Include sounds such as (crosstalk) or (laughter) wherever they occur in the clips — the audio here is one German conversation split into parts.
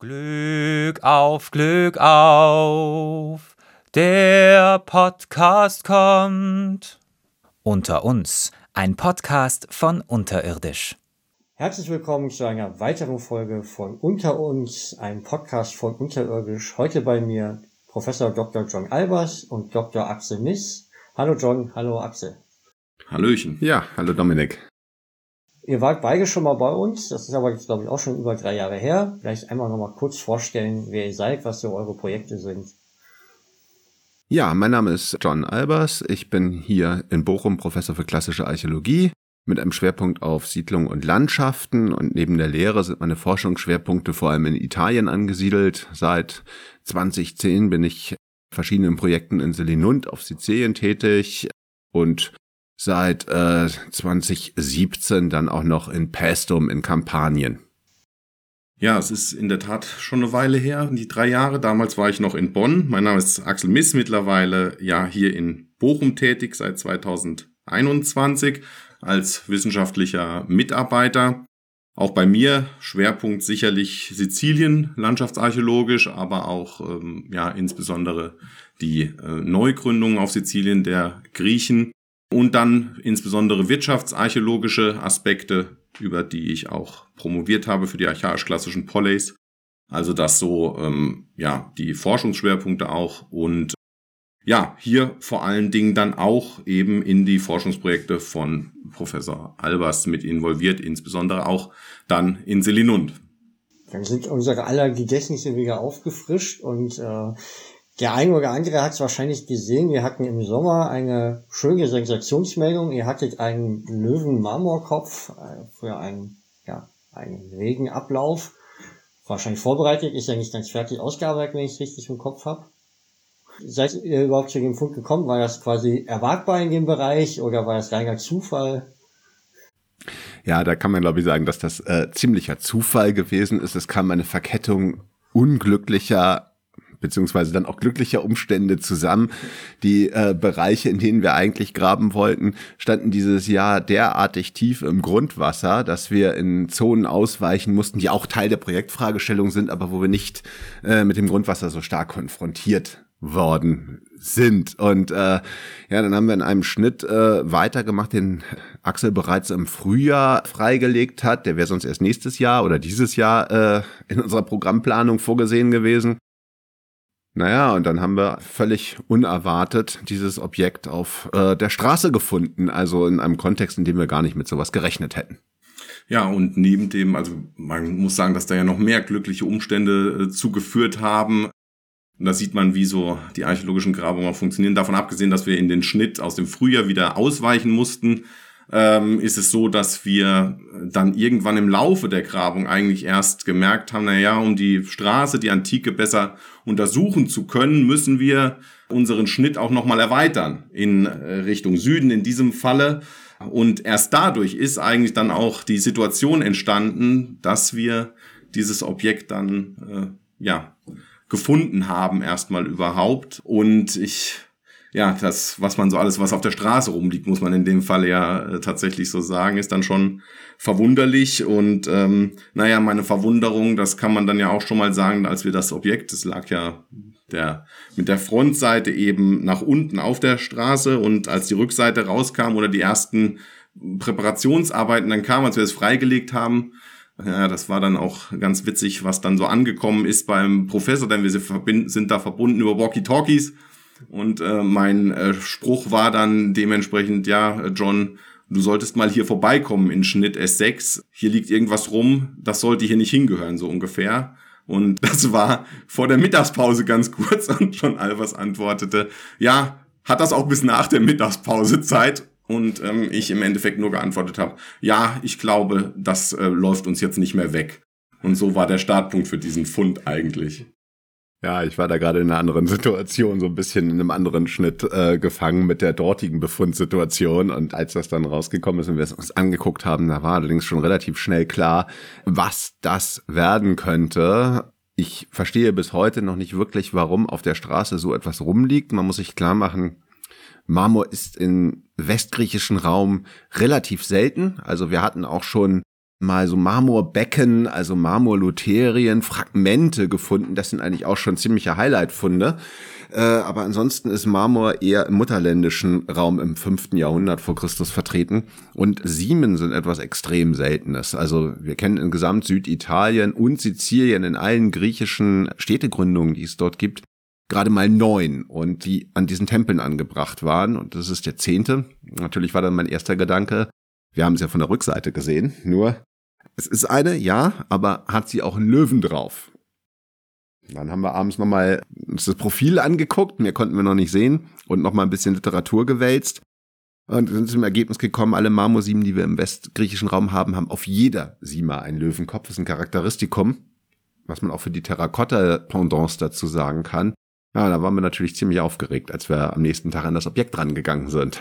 Glück auf, Glück auf, der Podcast kommt. Unter uns, ein Podcast von Unterirdisch. Herzlich willkommen zu einer weiteren Folge von Unter uns, ein Podcast von Unterirdisch. Heute bei mir Professor Dr. John Albers und Dr. Axel Miss. Hallo John, hallo Axel. Hallöchen. Ja, hallo Dominik. Ihr wart beide schon mal bei uns, das ist aber jetzt glaube ich auch schon über drei Jahre her. Vielleicht einmal noch mal kurz vorstellen, wer ihr seid, was so eure Projekte sind. Ja, mein Name ist John Albers. Ich bin hier in Bochum Professor für klassische Archäologie mit einem Schwerpunkt auf Siedlung und Landschaften und neben der Lehre sind meine Forschungsschwerpunkte vor allem in Italien angesiedelt. Seit 2010 bin ich verschiedenen Projekten in Selinund auf Sizilien tätig und seit äh, 2017 dann auch noch in Pestum in Kampanien. Ja, es ist in der Tat schon eine Weile her, die drei Jahre. Damals war ich noch in Bonn. Mein Name ist Axel Miss, mittlerweile ja hier in Bochum tätig seit 2021 als wissenschaftlicher Mitarbeiter. Auch bei mir Schwerpunkt sicherlich Sizilien, landschaftsarchäologisch, aber auch ähm, ja insbesondere die äh, Neugründung auf Sizilien der Griechen und dann insbesondere wirtschaftsarchäologische Aspekte, über die ich auch promoviert habe für die archaisch-klassischen Polleys. Also das so, ähm, ja, die Forschungsschwerpunkte auch und ja, hier vor allen Dingen dann auch eben in die Forschungsprojekte von Professor Albers mit involviert, insbesondere auch dann in Selinund. Dann sind unsere aller Gedächtnisse wieder aufgefrischt und äh, der eine oder andere hat es wahrscheinlich gesehen. Wir hatten im Sommer eine schöne Sensationsmeldung. Ihr hattet einen Löwen-Marmorkopf äh, für einen, ja, einen Regenablauf. Wahrscheinlich vorbereitet, ist ja nicht ganz fertig ausgearbeitet, wenn ich es richtig im Kopf habe. Seid ihr überhaupt zu dem Punkt gekommen? War das quasi erwartbar in dem Bereich oder war das reiner Zufall? Ja, da kann man glaube ich sagen, dass das äh, ziemlicher Zufall gewesen ist. Es kam eine Verkettung unglücklicher beziehungsweise dann auch glücklicher Umstände zusammen. Die äh, Bereiche, in denen wir eigentlich graben wollten, standen dieses Jahr derartig tief im Grundwasser, dass wir in Zonen ausweichen mussten, die auch Teil der Projektfragestellung sind, aber wo wir nicht äh, mit dem Grundwasser so stark konfrontiert worden sind. Und äh, ja, dann haben wir in einem Schnitt äh, weitergemacht, den Axel bereits im Frühjahr freigelegt hat. Der wäre sonst erst nächstes Jahr oder dieses Jahr äh, in unserer Programmplanung vorgesehen gewesen. Naja, und dann haben wir völlig unerwartet dieses Objekt auf äh, der Straße gefunden, also in einem Kontext, in dem wir gar nicht mit sowas gerechnet hätten. Ja, und neben dem, also man muss sagen, dass da ja noch mehr glückliche Umstände äh, zugeführt haben. Und da sieht man, wie so die archäologischen Grabungen funktionieren. Davon abgesehen, dass wir in den Schnitt aus dem Frühjahr wieder ausweichen mussten, ähm, ist es so, dass wir dann irgendwann im Laufe der Grabung eigentlich erst gemerkt haben, na ja, um die Straße, die Antike besser untersuchen zu können, müssen wir unseren Schnitt auch nochmal erweitern in äh, Richtung Süden in diesem Falle. Und erst dadurch ist eigentlich dann auch die Situation entstanden, dass wir dieses Objekt dann, äh, ja, gefunden haben erstmal überhaupt. Und ich ja, das, was man so alles, was auf der Straße rumliegt, muss man in dem Fall ja äh, tatsächlich so sagen, ist dann schon verwunderlich. Und ähm, naja, meine Verwunderung, das kann man dann ja auch schon mal sagen, als wir das Objekt, das lag ja der, mit der Frontseite eben nach unten auf der Straße und als die Rückseite rauskam oder die ersten Präparationsarbeiten dann kamen, als wir es freigelegt haben, ja, das war dann auch ganz witzig, was dann so angekommen ist beim Professor, denn wir sind da verbunden über Walkie-Talkies und äh, mein äh, Spruch war dann dementsprechend, ja, John, du solltest mal hier vorbeikommen in Schnitt S6. Hier liegt irgendwas rum, das sollte hier nicht hingehören, so ungefähr. Und (laughs) das war vor der Mittagspause ganz kurz (laughs) und John Albers antwortete, ja, hat das auch bis nach der Mittagspause Zeit? Und ähm, ich im Endeffekt nur geantwortet habe, ja, ich glaube, das äh, läuft uns jetzt nicht mehr weg. Und so war der Startpunkt für diesen Fund eigentlich. Ja, ich war da gerade in einer anderen (laughs) Situation, so ein bisschen in einem anderen Schnitt äh, gefangen mit der dortigen Befundsituation. Und als das dann rausgekommen ist und wir es uns angeguckt haben, da war allerdings schon relativ schnell klar, was das werden könnte. Ich verstehe bis heute noch nicht wirklich, warum auf der Straße so etwas rumliegt. Man muss sich klar machen, Marmor ist im westgriechischen Raum relativ selten. Also wir hatten auch schon mal so Marmorbecken, also Marmorluterien, Fragmente gefunden. Das sind eigentlich auch schon ziemliche Highlight-Funde. Äh, aber ansonsten ist Marmor eher im mutterländischen Raum im fünften Jahrhundert vor Christus vertreten. Und Siemen sind etwas extrem Seltenes. Also wir kennen in Gesamt Süditalien und Sizilien in allen griechischen Städtegründungen, die es dort gibt, gerade mal neun und die an diesen Tempeln angebracht waren. Und das ist der zehnte. Natürlich war dann mein erster Gedanke, wir haben es ja von der Rückseite gesehen, nur es ist eine, ja, aber hat sie auch einen Löwen drauf. Dann haben wir abends nochmal uns das Profil angeguckt, mehr konnten wir noch nicht sehen und nochmal ein bisschen Literatur gewälzt. Und sind zum Ergebnis gekommen, alle Marmorsieben, die wir im westgriechischen Raum haben, haben auf jeder Sima einen Löwenkopf. Das ist ein Charakteristikum, was man auch für die Terrakotta-Pendants dazu sagen kann. Ja, da waren wir natürlich ziemlich aufgeregt, als wir am nächsten Tag an das Objekt rangegangen sind.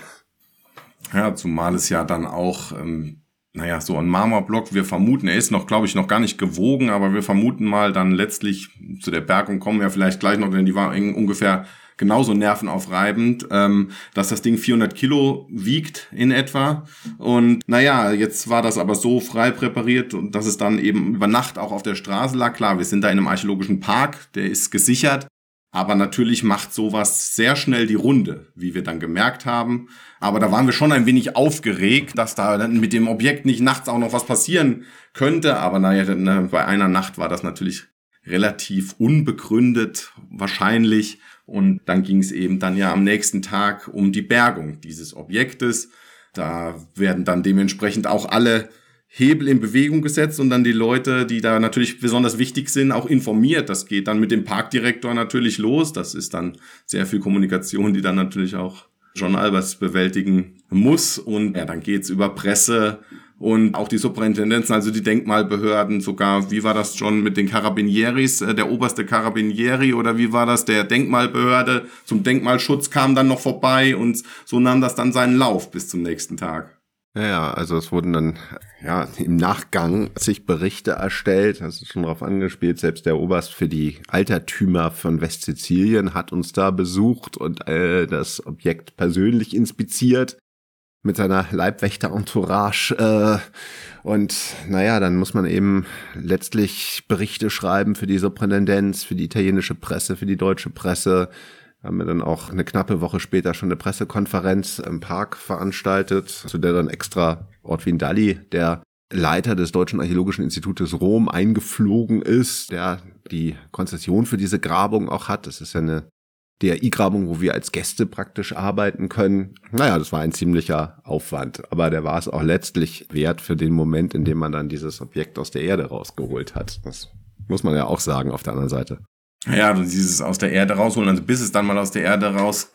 Ja, zumal es ja dann auch ähm, naja, so ein Marmorblock, wir vermuten, er ist noch, glaube ich, noch gar nicht gewogen, aber wir vermuten mal dann letztlich zu der Bergung kommen wir vielleicht gleich noch, denn die war ungefähr genauso nervenaufreibend, ähm, dass das Ding 400 Kilo wiegt in etwa. Und naja, jetzt war das aber so frei präpariert, dass es dann eben über Nacht auch auf der Straße lag. Klar, wir sind da in einem archäologischen Park, der ist gesichert. Aber natürlich macht sowas sehr schnell die Runde, wie wir dann gemerkt haben. Aber da waren wir schon ein wenig aufgeregt, dass da mit dem Objekt nicht nachts auch noch was passieren könnte. Aber naja, bei einer Nacht war das natürlich relativ unbegründet wahrscheinlich. Und dann ging es eben dann ja am nächsten Tag um die Bergung dieses Objektes. Da werden dann dementsprechend auch alle Hebel in Bewegung gesetzt und dann die Leute, die da natürlich besonders wichtig sind, auch informiert. Das geht dann mit dem Parkdirektor natürlich los. Das ist dann sehr viel Kommunikation, die dann natürlich auch John Albers bewältigen muss. Und ja, dann geht's über Presse und auch die Superintendenzen, also die Denkmalbehörden, sogar, wie war das schon mit den Carabinieris, äh, der oberste Carabinieri oder wie war das, der Denkmalbehörde zum Denkmalschutz kam dann noch vorbei und so nahm das dann seinen Lauf bis zum nächsten Tag. Ja, ja, also es wurden dann ja im Nachgang sich Berichte erstellt, das ist schon darauf angespielt, selbst der Oberst für die Altertümer von Westsizilien hat uns da besucht und äh, das Objekt persönlich inspiziert mit seiner Leibwächter-Entourage. Äh, und naja, dann muss man eben letztlich Berichte schreiben für die Superintendenz, für die italienische Presse, für die deutsche Presse, haben wir dann auch eine knappe Woche später schon eine Pressekonferenz im Park veranstaltet, zu der dann extra Ortwin Dalli, der Leiter des Deutschen Archäologischen Institutes Rom eingeflogen ist, der die Konzession für diese Grabung auch hat. Das ist ja eine DRI-Grabung, wo wir als Gäste praktisch arbeiten können. Naja, das war ein ziemlicher Aufwand, aber der war es auch letztlich wert für den Moment, in dem man dann dieses Objekt aus der Erde rausgeholt hat. Das muss man ja auch sagen auf der anderen Seite. Ja, dieses aus der Erde rausholen, also bis es dann mal aus der Erde raus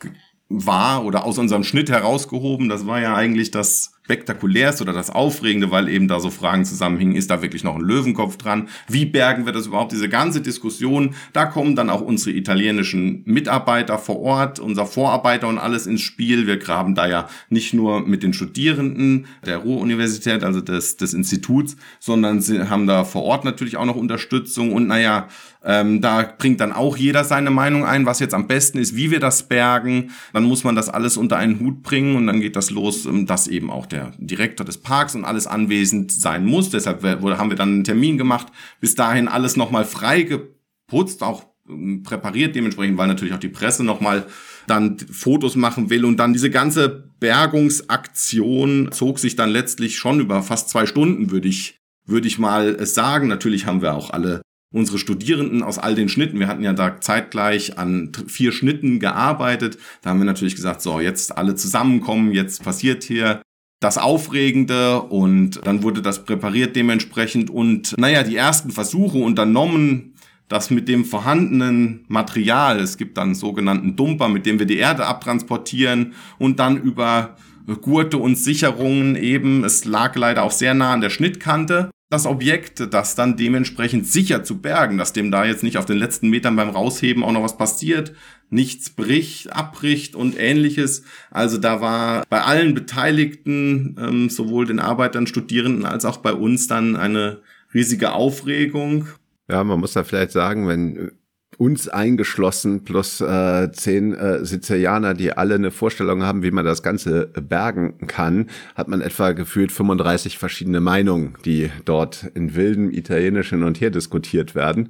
war oder aus unserem Schnitt herausgehoben, das war ja eigentlich das spektakulärste oder das Aufregende, weil eben da so Fragen zusammenhingen, ist da wirklich noch ein Löwenkopf dran? Wie bergen wir das überhaupt? Diese ganze Diskussion, da kommen dann auch unsere italienischen Mitarbeiter vor Ort, unser Vorarbeiter und alles ins Spiel. Wir graben da ja nicht nur mit den Studierenden der Ruhr-Universität, also des, des Instituts, sondern sie haben da vor Ort natürlich auch noch Unterstützung und naja, ähm, da bringt dann auch jeder seine Meinung ein, was jetzt am besten ist, wie wir das bergen. Dann muss man das alles unter einen Hut bringen und dann geht das los, ähm, dass eben auch der Direktor des Parks und alles anwesend sein muss. Deshalb haben wir dann einen Termin gemacht. Bis dahin alles nochmal frei geputzt, auch ähm, präpariert dementsprechend, weil natürlich auch die Presse nochmal dann Fotos machen will. Und dann diese ganze Bergungsaktion zog sich dann letztlich schon über fast zwei Stunden, würde ich, würde ich mal sagen. Natürlich haben wir auch alle unsere Studierenden aus all den Schnitten, wir hatten ja da zeitgleich an vier Schnitten gearbeitet, da haben wir natürlich gesagt, so, jetzt alle zusammenkommen, jetzt passiert hier das Aufregende und dann wurde das präpariert dementsprechend und naja, die ersten Versuche unternommen, das mit dem vorhandenen Material, es gibt dann sogenannten Dumper, mit dem wir die Erde abtransportieren und dann über Gurte und Sicherungen eben, es lag leider auch sehr nah an der Schnittkante, das Objekt, das dann dementsprechend sicher zu bergen, dass dem da jetzt nicht auf den letzten Metern beim Rausheben auch noch was passiert, nichts bricht, abbricht und ähnliches. Also da war bei allen Beteiligten, ähm, sowohl den Arbeitern, Studierenden als auch bei uns dann eine riesige Aufregung. Ja, man muss da vielleicht sagen, wenn uns eingeschlossen, plus äh, zehn äh, Sizilianer, die alle eine Vorstellung haben, wie man das Ganze bergen kann, hat man etwa gefühlt 35 verschiedene Meinungen, die dort in wildem Italienisch hin und her diskutiert werden.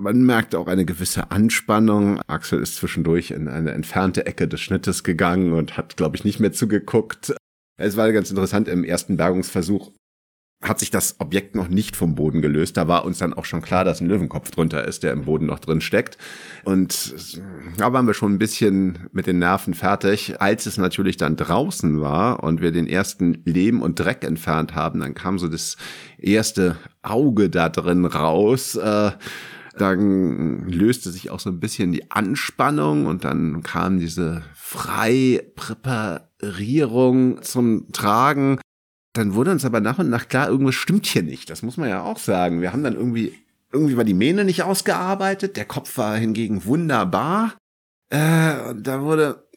Man merkt auch eine gewisse Anspannung. Axel ist zwischendurch in eine entfernte Ecke des Schnittes gegangen und hat, glaube ich, nicht mehr zugeguckt. Es war ganz interessant im ersten Bergungsversuch hat sich das Objekt noch nicht vom Boden gelöst. Da war uns dann auch schon klar, dass ein Löwenkopf drunter ist, der im Boden noch drin steckt. Und da waren wir schon ein bisschen mit den Nerven fertig. Als es natürlich dann draußen war und wir den ersten Lehm und Dreck entfernt haben, dann kam so das erste Auge da drin raus. Äh, dann löste sich auch so ein bisschen die Anspannung und dann kam diese Freipräparierung zum Tragen. Dann wurde uns aber nach und nach klar, irgendwas stimmt hier nicht. Das muss man ja auch sagen. Wir haben dann irgendwie, irgendwie war die Mähne nicht ausgearbeitet. Der Kopf war hingegen wunderbar. Äh, da wurde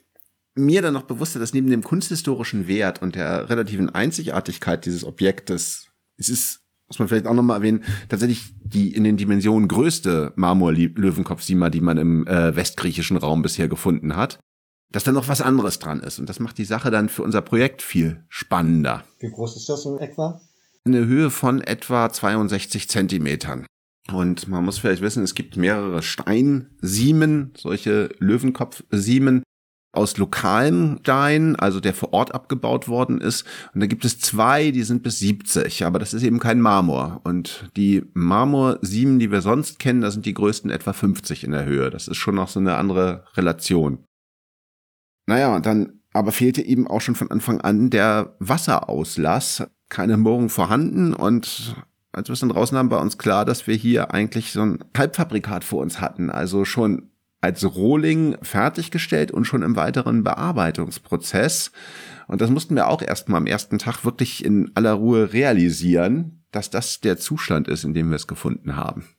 mir dann noch bewusster, dass neben dem kunsthistorischen Wert und der relativen Einzigartigkeit dieses Objektes, es ist muss man vielleicht auch nochmal erwähnen, tatsächlich die in den Dimensionen größte Marmor-Löwenkopf-Sima, die man im äh, westgriechischen Raum bisher gefunden hat, dass da noch was anderes dran ist. Und das macht die Sache dann für unser Projekt viel spannender. Wie groß ist das in etwa? Eine Höhe von etwa 62 Zentimetern. Und man muss vielleicht wissen, es gibt mehrere Steinsiemen, solche Löwenkopf-Siemen, aus lokalem Stein, also der vor Ort abgebaut worden ist. Und da gibt es zwei, die sind bis 70, aber das ist eben kein Marmor. Und die Marmorsiemen, die wir sonst kennen, da sind die größten etwa 50 in der Höhe. Das ist schon noch so eine andere Relation. Naja, und dann aber fehlte eben auch schon von Anfang an der Wasserauslass. Keine Moorung vorhanden und als wir es dann draußen haben, war uns klar, dass wir hier eigentlich so ein Halbfabrikat vor uns hatten. Also schon als Rohling fertiggestellt und schon im weiteren Bearbeitungsprozess. Und das mussten wir auch erstmal am ersten Tag wirklich in aller Ruhe realisieren, dass das der Zustand ist, in dem wir es gefunden haben.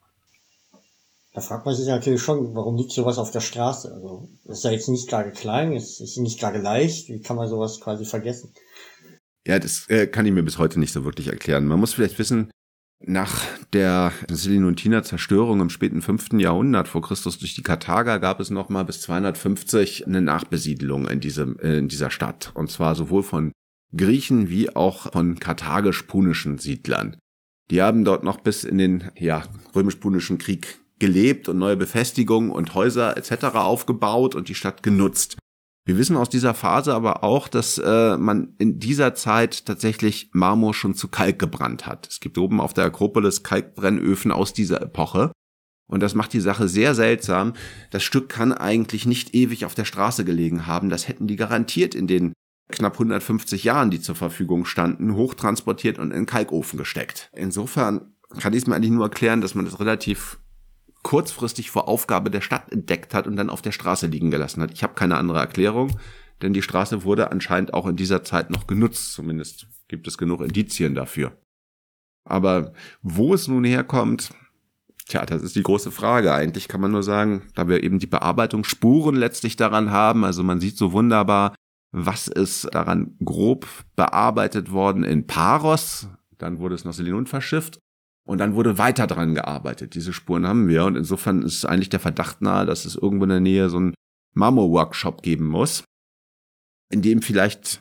Da fragt man sich natürlich schon, warum liegt sowas auf der Straße? Also, das ist ja jetzt nicht gerade klein, es ist nicht gerade leicht. Wie kann man sowas quasi vergessen? Ja, das äh, kann ich mir bis heute nicht so wirklich erklären. Man muss vielleicht wissen, nach der Selinuntiner Zerstörung im späten 5. Jahrhundert vor Christus durch die Karthager gab es nochmal bis 250 eine Nachbesiedlung in, diesem, in dieser Stadt. Und zwar sowohl von Griechen wie auch von karthagisch-punischen Siedlern. Die haben dort noch bis in den ja, römisch-punischen Krieg gelebt und neue Befestigungen und Häuser etc. aufgebaut und die Stadt genutzt. Wir wissen aus dieser Phase aber auch, dass äh, man in dieser Zeit tatsächlich Marmor schon zu Kalk gebrannt hat. Es gibt oben auf der Akropolis Kalkbrennöfen aus dieser Epoche. Und das macht die Sache sehr seltsam. Das Stück kann eigentlich nicht ewig auf der Straße gelegen haben. Das hätten die garantiert in den knapp 150 Jahren, die zur Verfügung standen, hochtransportiert und in Kalkofen gesteckt. Insofern kann ich es mir eigentlich nur erklären, dass man das relativ kurzfristig vor Aufgabe der Stadt entdeckt hat und dann auf der Straße liegen gelassen hat. Ich habe keine andere Erklärung, denn die Straße wurde anscheinend auch in dieser Zeit noch genutzt. Zumindest gibt es genug Indizien dafür. Aber wo es nun herkommt, tja, das ist die große Frage. Eigentlich kann man nur sagen, da wir eben die Bearbeitungsspuren letztlich daran haben, also man sieht so wunderbar, was ist daran grob bearbeitet worden in Paros, dann wurde es nach Selinun verschifft und dann wurde weiter dran gearbeitet. Diese Spuren haben wir. Und insofern ist eigentlich der Verdacht nahe, dass es irgendwo in der Nähe so einen Marmor-Workshop geben muss, in dem vielleicht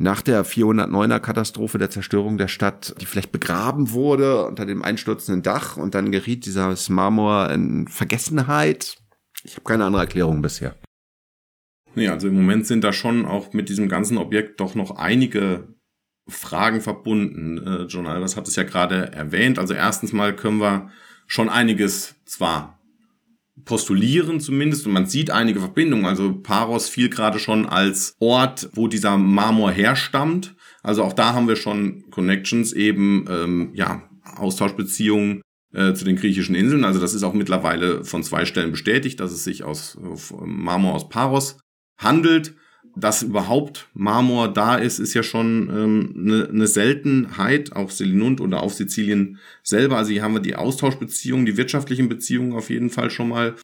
nach der 409er Katastrophe der Zerstörung der Stadt, die vielleicht begraben wurde unter dem einstürzenden Dach und dann geriet dieses Marmor in Vergessenheit. Ich habe keine andere Erklärung bisher. Nee, also im Moment sind da schon auch mit diesem ganzen Objekt doch noch einige Fragen verbunden. Äh, John Albers hat es ja gerade erwähnt. Also erstens mal können wir schon einiges zwar postulieren zumindest und man sieht einige Verbindungen. Also Paros fiel gerade schon als Ort, wo dieser Marmor herstammt. Also auch da haben wir schon Connections, eben ähm, ja Austauschbeziehungen äh, zu den griechischen Inseln. Also das ist auch mittlerweile von zwei Stellen bestätigt, dass es sich aus Marmor aus Paros handelt dass überhaupt Marmor da ist, ist ja schon ähm, eine, eine Seltenheit auf Selinund oder auf Sizilien selber. Also hier haben wir die Austauschbeziehungen, die wirtschaftlichen Beziehungen auf jeden Fall schon mal.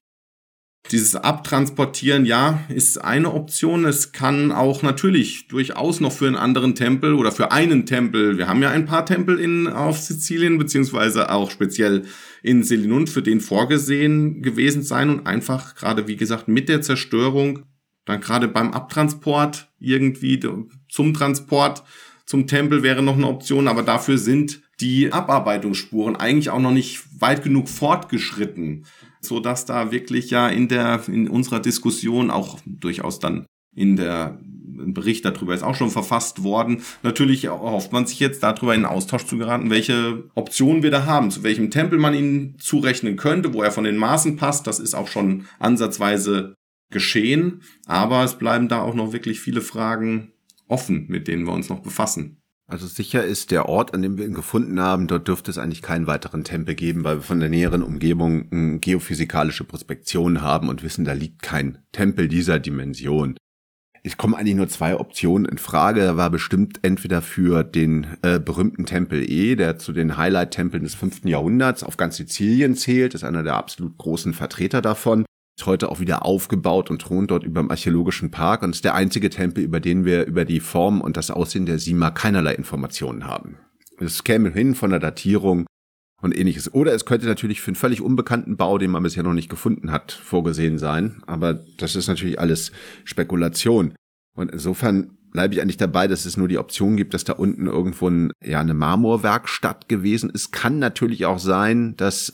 Dieses Abtransportieren, ja, ist eine Option. Es kann auch natürlich durchaus noch für einen anderen Tempel oder für einen Tempel, wir haben ja ein paar Tempel in, auf Sizilien, beziehungsweise auch speziell in Selinund für den vorgesehen gewesen sein und einfach gerade, wie gesagt, mit der Zerstörung, dann gerade beim Abtransport irgendwie zum Transport zum Tempel wäre noch eine Option, aber dafür sind die Abarbeitungsspuren eigentlich auch noch nicht weit genug fortgeschritten so dass da wirklich ja in der, in unserer Diskussion auch durchaus dann in der ein Bericht darüber ist auch schon verfasst worden. Natürlich hofft man sich jetzt darüber in Austausch zu geraten, welche Optionen wir da haben, zu welchem Tempel man ihn zurechnen könnte, wo er von den Maßen passt. Das ist auch schon ansatzweise geschehen. Aber es bleiben da auch noch wirklich viele Fragen offen, mit denen wir uns noch befassen. Also sicher ist der Ort, an dem wir ihn gefunden haben, dort dürfte es eigentlich keinen weiteren Tempel geben, weil wir von der näheren Umgebung eine geophysikalische Prospektion haben und wissen, da liegt kein Tempel dieser Dimension. Es kommen eigentlich nur zwei Optionen in Frage. Da war bestimmt entweder für den äh, berühmten Tempel E, der zu den Highlight-Tempeln des fünften Jahrhunderts auf ganz Sizilien zählt, ist einer der absolut großen Vertreter davon heute auch wieder aufgebaut und thront dort über dem archäologischen Park und ist der einzige Tempel, über den wir über die Form und das Aussehen der Sima keinerlei Informationen haben. Es käme hin von der Datierung und ähnliches. Oder es könnte natürlich für einen völlig unbekannten Bau, den man bisher noch nicht gefunden hat, vorgesehen sein. Aber das ist natürlich alles Spekulation. Und insofern bleibe ich eigentlich dabei, dass es nur die Option gibt, dass da unten irgendwo ein, ja, eine Marmorwerkstatt gewesen ist. Kann natürlich auch sein, dass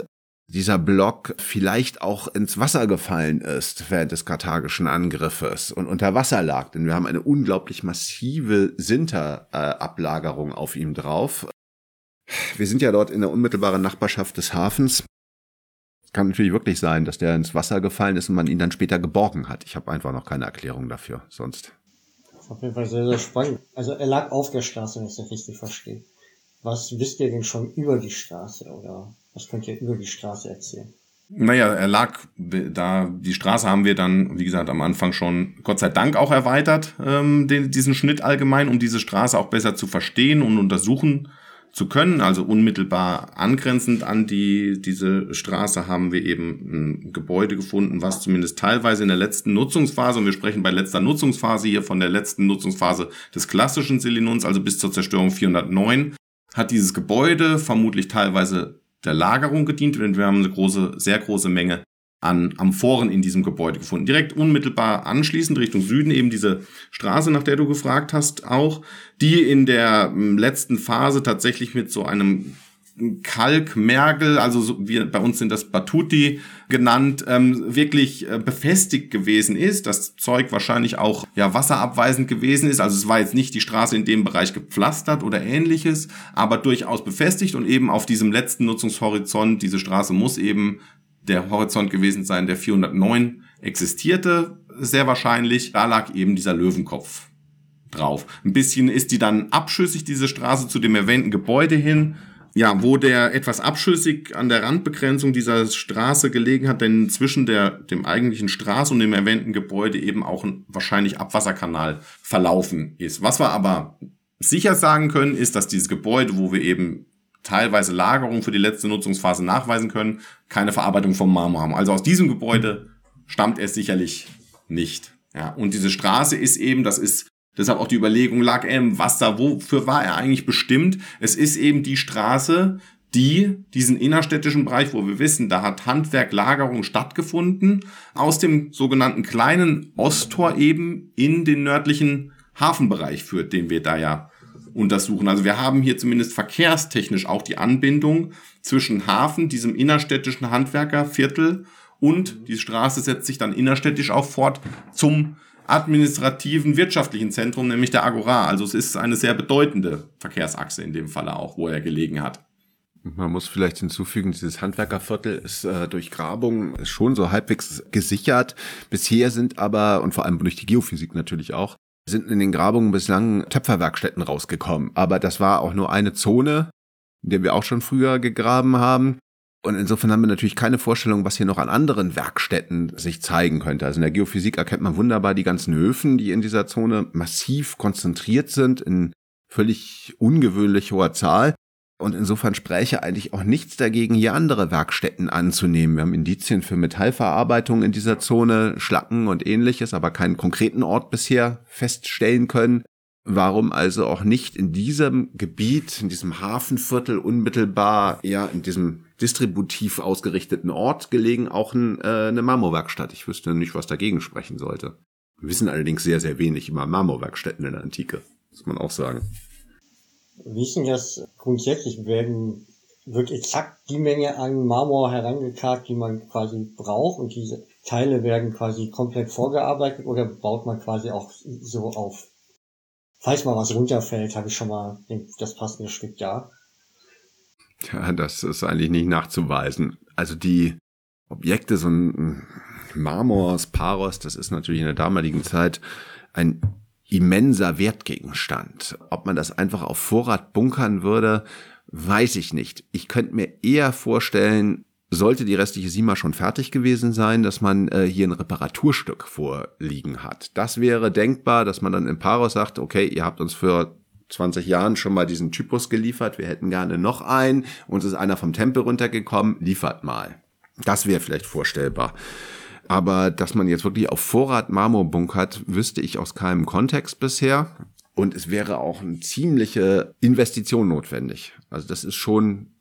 dieser Block vielleicht auch ins Wasser gefallen ist während des karthagischen Angriffes und unter Wasser lag. Denn wir haben eine unglaublich massive Sinterablagerung auf ihm drauf. Wir sind ja dort in der unmittelbaren Nachbarschaft des Hafens. Es kann natürlich wirklich sein, dass der ins Wasser gefallen ist und man ihn dann später geborgen hat. Ich habe einfach noch keine Erklärung dafür sonst. Auf jeden Fall sehr, sehr spannend. Also er lag auf der Straße, wenn ich das richtig verstehe. Was wisst ihr denn schon über die Straße oder was könnt ihr über die Straße erzählen? Naja, er lag da, die Straße haben wir dann, wie gesagt, am Anfang schon Gott sei Dank auch erweitert, ähm, den, diesen Schnitt allgemein, um diese Straße auch besser zu verstehen und untersuchen zu können. Also unmittelbar angrenzend an die, diese Straße haben wir eben ein Gebäude gefunden, was zumindest teilweise in der letzten Nutzungsphase, und wir sprechen bei letzter Nutzungsphase hier von der letzten Nutzungsphase des klassischen Selinuns, also bis zur Zerstörung 409, hat dieses Gebäude vermutlich teilweise der Lagerung gedient, denn wir haben eine große, sehr große Menge an Amphoren in diesem Gebäude gefunden. Direkt unmittelbar anschließend Richtung Süden eben diese Straße, nach der du gefragt hast, auch, die in der hm, letzten Phase tatsächlich mit so einem Kalkmergel, also so, wir, bei uns sind das Batuti genannt, ähm, wirklich äh, befestigt gewesen ist. Das Zeug wahrscheinlich auch ja wasserabweisend gewesen ist. Also es war jetzt nicht die Straße in dem Bereich gepflastert oder ähnliches, aber durchaus befestigt und eben auf diesem letzten Nutzungshorizont, diese Straße muss eben der Horizont gewesen sein, der 409 existierte, sehr wahrscheinlich. Da lag eben dieser Löwenkopf drauf. Ein bisschen ist die dann abschüssig, diese Straße, zu dem erwähnten Gebäude hin ja, wo der etwas abschüssig an der Randbegrenzung dieser Straße gelegen hat, denn zwischen der, dem eigentlichen Straße und dem erwähnten Gebäude eben auch ein wahrscheinlich Abwasserkanal verlaufen ist. Was wir aber sicher sagen können, ist, dass dieses Gebäude, wo wir eben teilweise Lagerung für die letzte Nutzungsphase nachweisen können, keine Verarbeitung vom Marmor haben. Also aus diesem Gebäude stammt er sicherlich nicht. Ja, und diese Straße ist eben, das ist Deshalb auch die Überlegung, lag er im Wasser? Wofür war er eigentlich bestimmt? Es ist eben die Straße, die diesen innerstädtischen Bereich, wo wir wissen, da hat Handwerklagerung stattgefunden, aus dem sogenannten kleinen Osttor eben in den nördlichen Hafenbereich führt, den wir da ja untersuchen. Also wir haben hier zumindest verkehrstechnisch auch die Anbindung zwischen Hafen, diesem innerstädtischen Handwerkerviertel und die Straße setzt sich dann innerstädtisch auch fort zum administrativen wirtschaftlichen Zentrum, nämlich der Agora. Also es ist eine sehr bedeutende Verkehrsachse in dem Falle auch, wo er gelegen hat. Man muss vielleicht hinzufügen, dieses Handwerkerviertel ist äh, durch Grabung schon so halbwegs gesichert. Bisher sind aber, und vor allem durch die Geophysik natürlich auch, sind in den Grabungen bislang Töpferwerkstätten rausgekommen. Aber das war auch nur eine Zone, in der wir auch schon früher gegraben haben. Und insofern haben wir natürlich keine Vorstellung, was hier noch an anderen Werkstätten sich zeigen könnte. Also in der Geophysik erkennt man wunderbar die ganzen Öfen, die in dieser Zone massiv konzentriert sind, in völlig ungewöhnlich hoher Zahl. Und insofern spräche eigentlich auch nichts dagegen, hier andere Werkstätten anzunehmen. Wir haben Indizien für Metallverarbeitung in dieser Zone, Schlacken und ähnliches, aber keinen konkreten Ort bisher feststellen können. Warum also auch nicht in diesem Gebiet, in diesem Hafenviertel unmittelbar, ja, in diesem distributiv ausgerichteten Ort gelegen, auch ein, äh, eine Marmorwerkstatt? Ich wüsste nicht, was dagegen sprechen sollte. Wir wissen allerdings sehr, sehr wenig über Marmorwerkstätten in der Antike, muss man auch sagen. Wie ist denn das grundsätzlich? Werden, wird exakt die Menge an Marmor herangekarrt, die man quasi braucht und diese Teile werden quasi komplett vorgearbeitet oder baut man quasi auch so auf? Falls mal was runterfällt, habe ich schon mal das passende Stück da. Ja, das ist eigentlich nicht nachzuweisen. Also die Objekte, so ein Marmor aus Paros, das ist natürlich in der damaligen Zeit ein immenser Wertgegenstand. Ob man das einfach auf Vorrat bunkern würde, weiß ich nicht. Ich könnte mir eher vorstellen, sollte die restliche Sima schon fertig gewesen sein, dass man äh, hier ein Reparaturstück vorliegen hat. Das wäre denkbar, dass man dann im Paros sagt, okay, ihr habt uns für 20 Jahren schon mal diesen Typus geliefert, wir hätten gerne noch einen, uns ist einer vom Tempel runtergekommen, liefert mal. Das wäre vielleicht vorstellbar. Aber dass man jetzt wirklich auf Vorrat Marmor bunkert, wüsste ich aus keinem Kontext bisher. Und es wäre auch eine ziemliche Investition notwendig. Also das ist schon,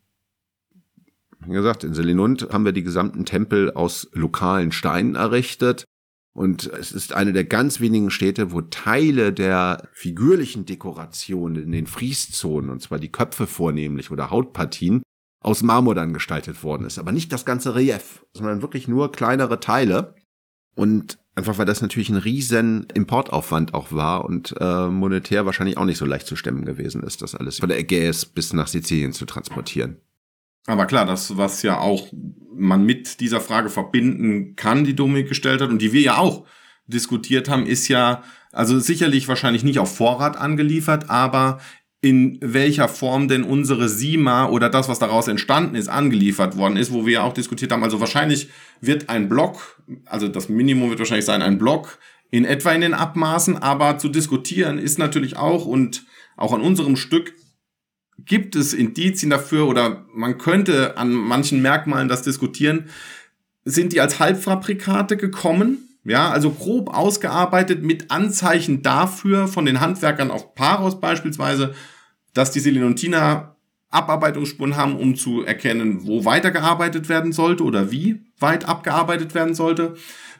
wie gesagt, in Selinund haben wir die gesamten Tempel aus lokalen Steinen errichtet. Und es ist eine der ganz wenigen Städte, wo Teile der figürlichen Dekoration in den Frieszonen, und zwar die Köpfe vornehmlich oder Hautpartien, aus Marmor dann gestaltet worden ist. Aber nicht das ganze Relief, sondern wirklich nur kleinere Teile. Und einfach weil das natürlich ein riesen Importaufwand auch war und äh, monetär wahrscheinlich auch nicht so leicht zu stemmen gewesen ist, das alles von der Ägäis bis nach Sizilien zu transportieren. Aber klar, das, was ja auch man mit dieser Frage verbinden kann, die Dominik gestellt hat und die wir ja auch diskutiert haben, ist ja, also sicherlich wahrscheinlich nicht auf Vorrat angeliefert, aber in welcher Form denn unsere SIMA oder das, was daraus entstanden ist, angeliefert worden ist, wo wir ja auch diskutiert haben. Also wahrscheinlich wird ein Block, also das Minimum wird wahrscheinlich sein, ein Block in etwa in den Abmaßen, aber zu diskutieren ist natürlich auch und auch an unserem Stück gibt es Indizien dafür oder man könnte an manchen Merkmalen das diskutieren. Sind die als Halbfabrikate gekommen? Ja, also grob ausgearbeitet mit Anzeichen dafür von den Handwerkern auf Paros beispielsweise, dass die Selenontina Abarbeitungsspuren haben, um zu erkennen, wo weitergearbeitet werden sollte oder wie weit abgearbeitet werden sollte.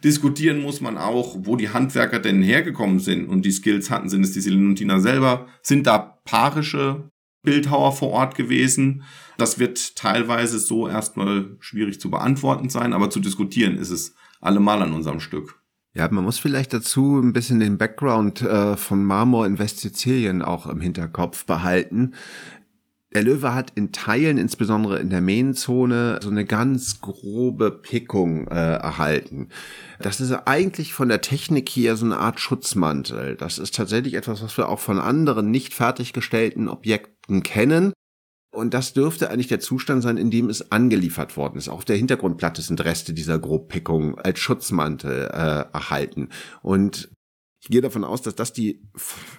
Diskutieren muss man auch, wo die Handwerker denn hergekommen sind und die Skills hatten. Sind es die Selenontina selber? Sind da parische Bildhauer vor Ort gewesen? Das wird teilweise so erstmal schwierig zu beantworten sein, aber zu diskutieren ist es allemal an unserem Stück. Ja, man muss vielleicht dazu ein bisschen den Background äh, von Marmor in Westsizilien auch im Hinterkopf behalten. Der Löwe hat in Teilen, insbesondere in der Mähenzone, so eine ganz grobe Pickung äh, erhalten. Das ist eigentlich von der Technik hier so eine Art Schutzmantel. Das ist tatsächlich etwas, was wir auch von anderen nicht fertiggestellten Objekten kennen. Und das dürfte eigentlich der Zustand sein, in dem es angeliefert worden ist. Auf der Hintergrundplatte sind Reste dieser Grobpickung als Schutzmantel äh, erhalten. Und ich gehe davon aus, dass das die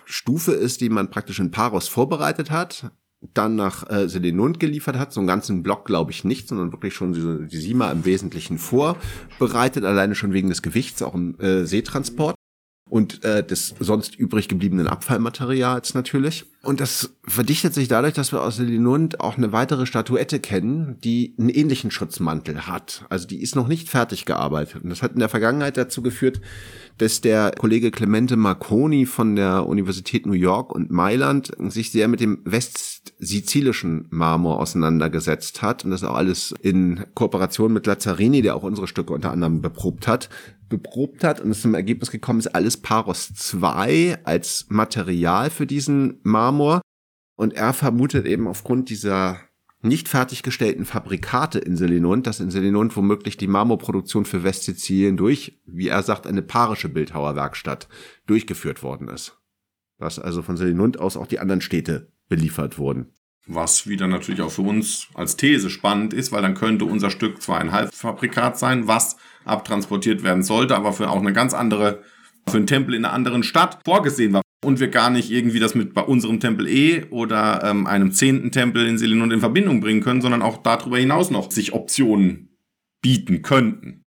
Stufe ist, die man praktisch in Paros vorbereitet hat, dann nach äh, Selenund geliefert hat. So einen ganzen Block glaube ich nicht, sondern wirklich schon die, die Sima im Wesentlichen vorbereitet, alleine schon wegen des Gewichts, auch im äh, Seetransport und äh, des sonst übrig gebliebenen Abfallmaterials natürlich. Und das verdichtet sich dadurch, dass wir aus Linund auch eine weitere Statuette kennen, die einen ähnlichen Schutzmantel hat. Also die ist noch nicht fertig gearbeitet. Und das hat in der Vergangenheit dazu geführt, dass der Kollege Clemente Marconi von der Universität New York und Mailand sich sehr mit dem westsizilischen Marmor auseinandergesetzt hat und das auch alles in Kooperation mit Lazzarini, der auch unsere Stücke unter anderem beprobt hat, beprobt hat und es zum Ergebnis gekommen ist, alles Paros 2 als Material für diesen Marmor. Und er vermutet eben aufgrund dieser nicht fertiggestellten Fabrikate in Selinund, dass in Selinund womöglich die Marmorproduktion für Westsizilien durch, wie er sagt, eine parische Bildhauerwerkstatt durchgeführt worden ist. Dass also von Selinund aus auch die anderen Städte beliefert wurden. Was wieder natürlich auch für uns als These spannend ist, weil dann könnte unser Stück zwar ein Halbfabrikat sein, was abtransportiert werden sollte, aber für auch eine ganz andere, für einen Tempel in einer anderen Stadt vorgesehen war. und wir gar nicht irgendwie das mit bei unserem Tempel E oder ähm, einem zehnten Tempel in Selinund in Verbindung bringen können, sondern auch darüber hinaus noch sich Optionen bieten könnten.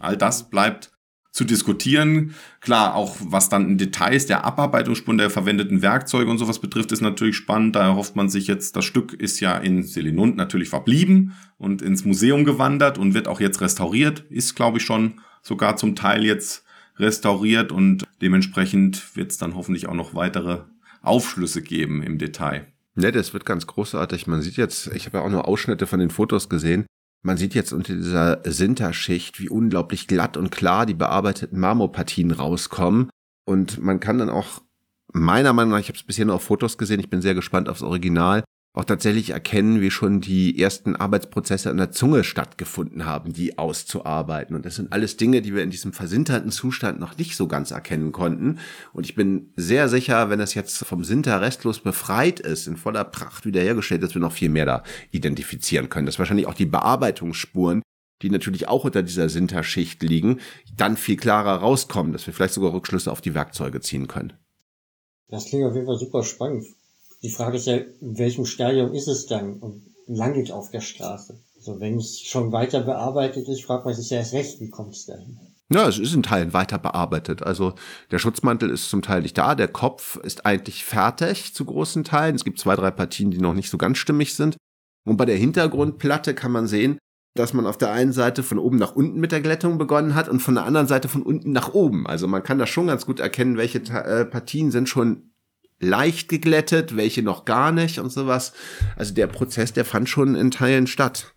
All das bleibt zu diskutieren. Klar, auch was dann in Details der Abarbeitungsspuren der verwendeten Werkzeuge und sowas betrifft, ist natürlich spannend. Da erhofft man sich jetzt, das Stück ist ja in Selinund natürlich verblieben und ins Museum gewandert und wird auch jetzt restauriert. Ist, glaube ich, schon sogar zum Teil jetzt restauriert und dementsprechend wird es dann hoffentlich auch noch weitere Aufschlüsse geben im Detail. Ne, das wird ganz großartig. Man sieht jetzt, ich habe ja auch nur Ausschnitte von den Fotos gesehen. Man sieht jetzt unter dieser Sinterschicht, wie unglaublich glatt und klar die bearbeiteten Marmorpartien rauskommen. Und man kann dann auch, meiner Meinung nach, ich habe es bisher nur auf Fotos gesehen, ich bin sehr gespannt aufs Original, auch tatsächlich erkennen, wie schon die ersten Arbeitsprozesse an der Zunge stattgefunden haben, die auszuarbeiten. Und das sind alles Dinge, die wir in diesem versinterten Zustand noch nicht so ganz erkennen konnten. Und ich bin sehr sicher, wenn es jetzt vom Sinter restlos befreit ist, in voller Pracht wiederhergestellt, dass wir noch viel mehr da identifizieren können. Dass wahrscheinlich auch die Bearbeitungsspuren, die natürlich auch unter dieser Sinterschicht liegen, dann viel klarer rauskommen, dass wir vielleicht sogar Rückschlüsse auf die Werkzeuge ziehen können. Das klingt auf jeden Fall super spannend. Die Frage ist ja, in welchem Stadium ist es dann und landet auf der Straße? Also wenn es schon weiter bearbeitet ist, fragt man sich ja erst recht, wie kommt es dahin? Ja, es ist in Teilen weiter bearbeitet. Also der Schutzmantel ist zum Teil nicht da, der Kopf ist eigentlich fertig zu großen Teilen. Es gibt zwei, drei Partien, die noch nicht so ganz stimmig sind. Und bei der Hintergrundplatte kann man sehen, dass man auf der einen Seite von oben nach unten mit der Glättung begonnen hat und von der anderen Seite von unten nach oben. Also man kann da schon ganz gut erkennen, welche äh, Partien sind schon leicht geglättet, welche noch gar nicht und sowas. Also der Prozess, der fand schon in Teilen statt.